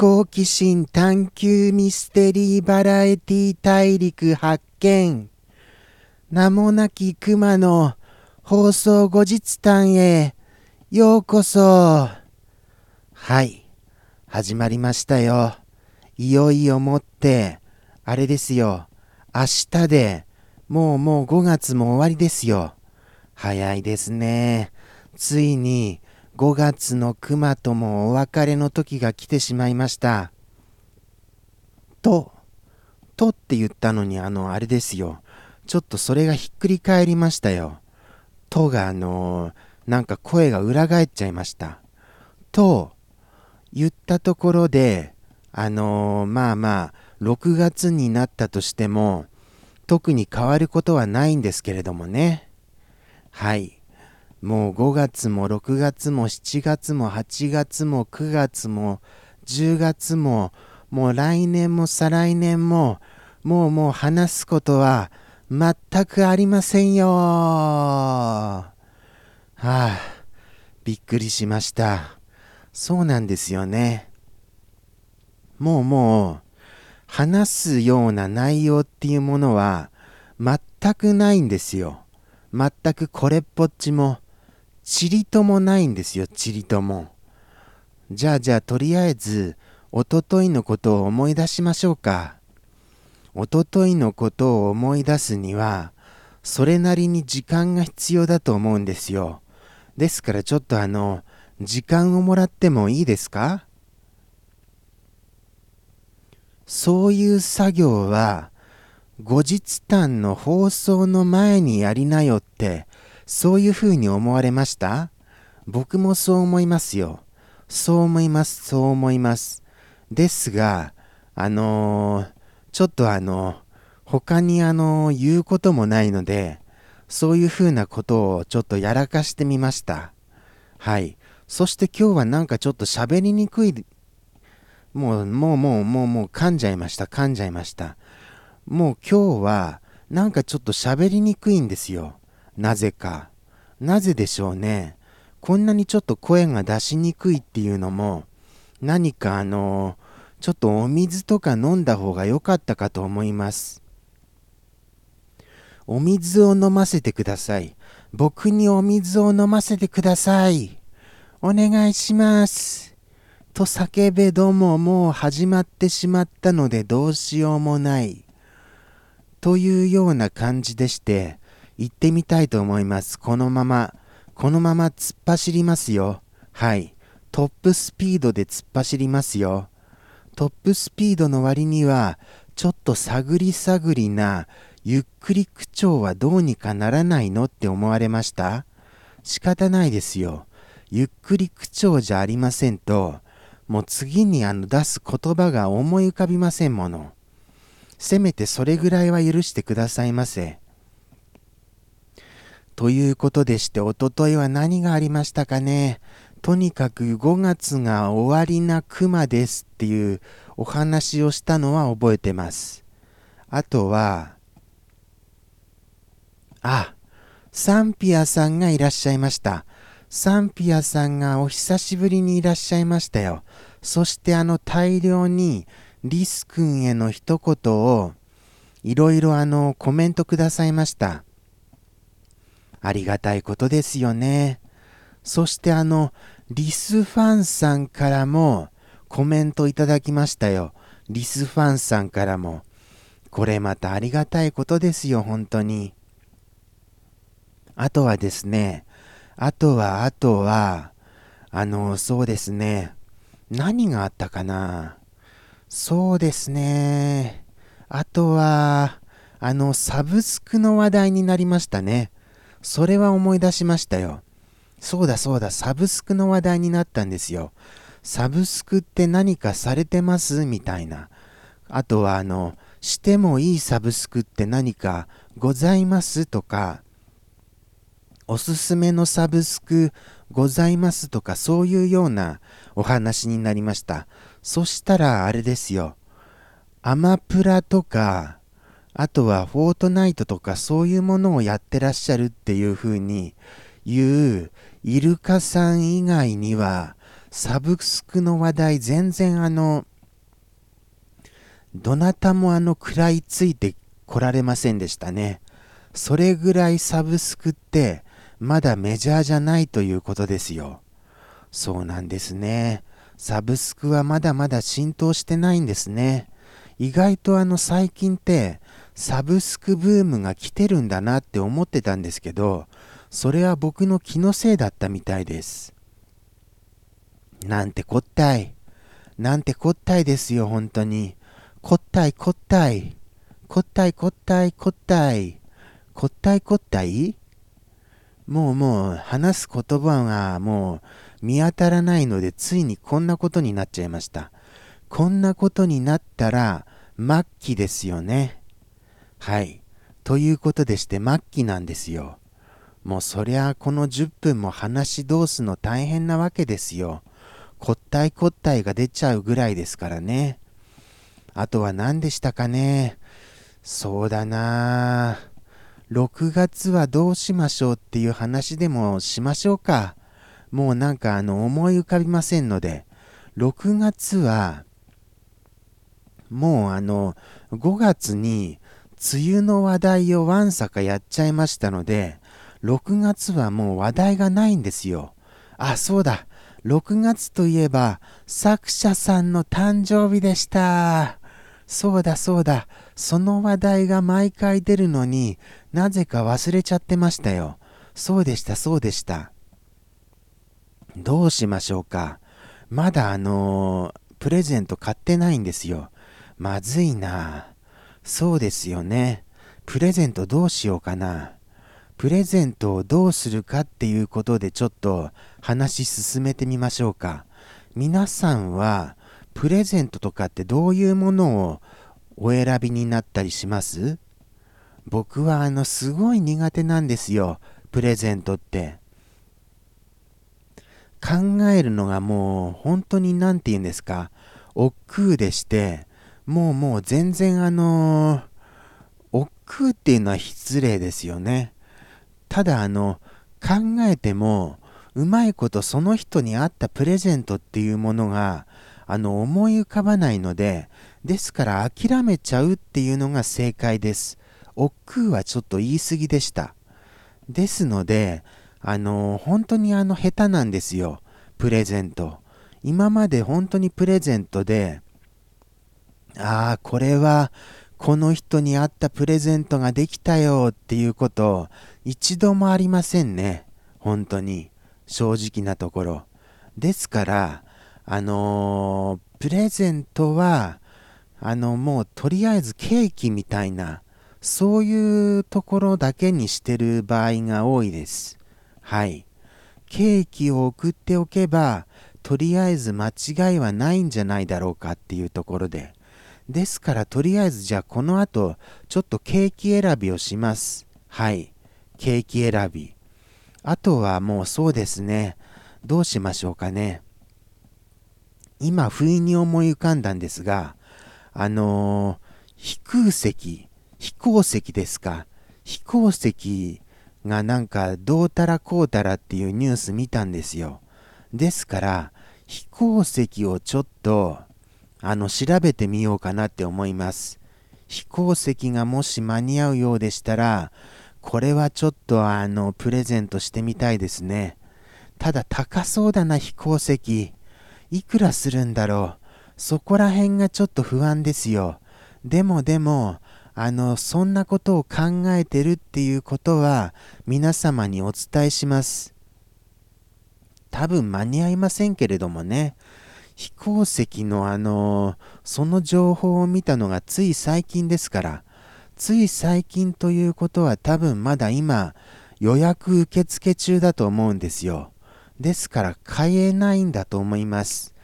好奇心探求ミステリーバラエティ大陸発見。名もなき熊の放送後日談へ。ようこそ。はい。始まりましたよ。いよいよもってあれですよ。明日でもうもう5月も終わりですよ。早いですね。ついに5月の熊ともお別れの時が来てしまいました。と、とって言ったのにあの、あれですよ。ちょっとそれがひっくり返りましたよ。とがあのなんか声が裏返っちゃいました。と、言ったところで、あの、まあまあ、6月になったとしても、特に変わることはないんですけれどもね。はい。もう5月も6月も7月も8月も9月も10月ももう来年も再来年ももうもう話すことは全くありませんよ。はあびっくりしました。そうなんですよね。もうもう話すような内容っていうものは全くないんですよ。全くこれっぽっちも。ちりともないんですよ、ちりとも。じゃあじゃあとりあえず、おとといのことを思い出しましょうか。おとといのことを思い出すには、それなりに時間が必要だと思うんですよ。ですからちょっとあの、時間をもらってもいいですか？そういう作業は、後日談の放送の前にやりなよってそういうふうに思われました？僕もそう思いますよ。そう思います、そう思います。ですが、あのー、ちょっとあの、他にあの、言うこともないので、そういうふうなことをちょっとやらかしてみました。はい。そして今日はなんかちょっと喋りにくい。もう、もう、もう、もう、もう噛んじゃいました。噛んじゃいました。もう今日はなんかちょっと喋りにくいんですよ。なぜか。なぜでしょうね。こんなにちょっと声が出しにくいっていうのも、何かあの、ちょっとお水とか飲んだ方が良かったかと思います。お水を飲ませてください。僕にお水を飲ませてください。お願いします。と叫べどももう始まってしまったのでどうしようもない。というような感じでして、行ってみたいと思います。このまま、このまま突っ走りますよ。はい。トップスピードで突っ走りますよ。トップスピードの割には、ちょっと探り探りな、ゆっくり口調はどうにかならないのって思われました？仕方ないですよ。ゆっくり口調じゃありませんと、もう次にあの出す言葉が思い浮かびませんもの。せめてそれぐらいは許してくださいませ。ということでして、おとといは何がありましたかね？とにかく5月が終わりな熊ですっていうお話をしたのは覚えてます。あとは、あ、サンピアさんがいらっしゃいました。サンピアさんがお久しぶりにいらっしゃいましたよ。そしてあの大量にリス君への一言をいろいろあのコメントくださいました。ありがたいことですよね。そしてあの、リスファンさんからもコメントいただきましたよ。リスファンさんからも。これまたありがたいことですよ、本当に。あとはですね、あとは、あとは、あの、そうですね。何があったかなそうですね。あとは、あの、サブスクの話題になりましたね。それは思い出しましたよ。そうだそうだ、サブスクの話題になったんですよ。サブスクって何かされてます？みたいな。あとは、あの、してもいいサブスクって何かございます？とか、おすすめのサブスクございます？とか、そういうようなお話になりました。そしたら、あれですよ。アマプラとか、あとはフォートナイトとかそういうものをやってらっしゃるっていう風に言うイルカさん以外にはサブスクの話題全然あの、どなたもあの食らいついてこられませんでしたね。それぐらいサブスクってまだメジャーじゃないということですよ。そうなんですね。サブスクはまだまだ浸透してないんですね。意外とあの最近ってサブスクブームが来てるんだなって思ってたんですけど、それは僕の気のせいだったみたいです。なんてこったい。なんてこったいですよ、本当に。こったいこったい。こったいこったいこったい。こったいこったい？もうもう話す言葉がもう見当たらないのでついにこんなことになっちゃいました。こんなことになったら末期ですよね。はい。ということでして末期なんですよ。もうそりゃあこの10分も話し通すの大変なわけですよ。こったいこったいが出ちゃうぐらいですからね。あとは何でしたかね。そうだな6月はどうしましょうっていう話でもしましょうか。もうなんかあの思い浮かびませんので、6月は、もうあの、5月に梅雨の話題をわんさかやっちゃいましたので、6月はもう話題がないんですよ。あ、そうだ。6月といえば、作者さんの誕生日でした。そうだそうだ。その話題が毎回出るのになぜか忘れちゃってましたよ。そうでしたそうでした。どうしましょうか。まだあのー、プレゼント買ってないんですよ。まずいな。そうですよね。プレゼントどうしようかな。プレゼントをどうするかっていうことでちょっと話進めてみましょうか。皆さんはプレゼントとかってどういうものをお選びになったりします？僕はあのすごい苦手なんですよプレゼントって考えるのがもう本当に何て言うんですか億劫でしてもうもう全然あのー、億劫っていうのは失礼ですよね。ただあの考えてもうまいことその人に合ったプレゼントっていうものがあの思い浮かばないのでですから諦めちゃうっていうのが正解です。億劫はちょっと言い過ぎでした。ですのであの本当にあの下手なんですよ。プレゼント。今まで本当にプレゼントでああこれはこの人に合ったプレゼントができたよっていうこと一度もありませんね本当に正直なところですからあのー、プレゼントは、あの、もうとりあえずケーキみたいな、そういうところだけにしてる場合が多いです。はい。ケーキを送っておけば、とりあえず間違いはないんじゃないだろうかっていうところで。ですから、とりあえずじゃあこの後、ちょっとケーキ選びをします。はい。ケーキ選び。あとはもうそうですね。どうしましょうかね。今、不意に思い浮かんだんですが、あのー、飛空石、飛行石ですか。飛行石がなんかどうたらこうたらっていうニュース見たんですよ。ですから、飛行石をちょっと、あの、調べてみようかなって思います。飛行石がもし間に合うようでしたら、これはちょっとあの、プレゼントしてみたいですね。ただ高そうだな、飛行石。いくらするんだろう。そこら辺がちょっと不安ですよ。でもでも、あの、そんなことを考えてるっていうことは皆様にお伝えします。多分間に合いませんけれどもね。飛行石のあの、その情報を見たのがつい最近ですから、つい最近ということは多分まだ今予約受付中だと思うんですよ。ですから買えないんだと思います。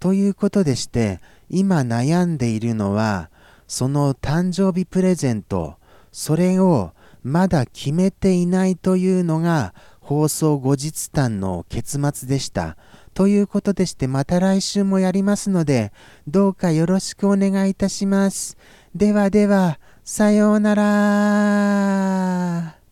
ということでして、今悩んでいるのは、その誕生日プレゼント、それをまだ決めていないというのが放送後日談の結末でした。ということでしてまた来週もやりますので、どうかよろしくお願いいたします。ではでは、さようなら。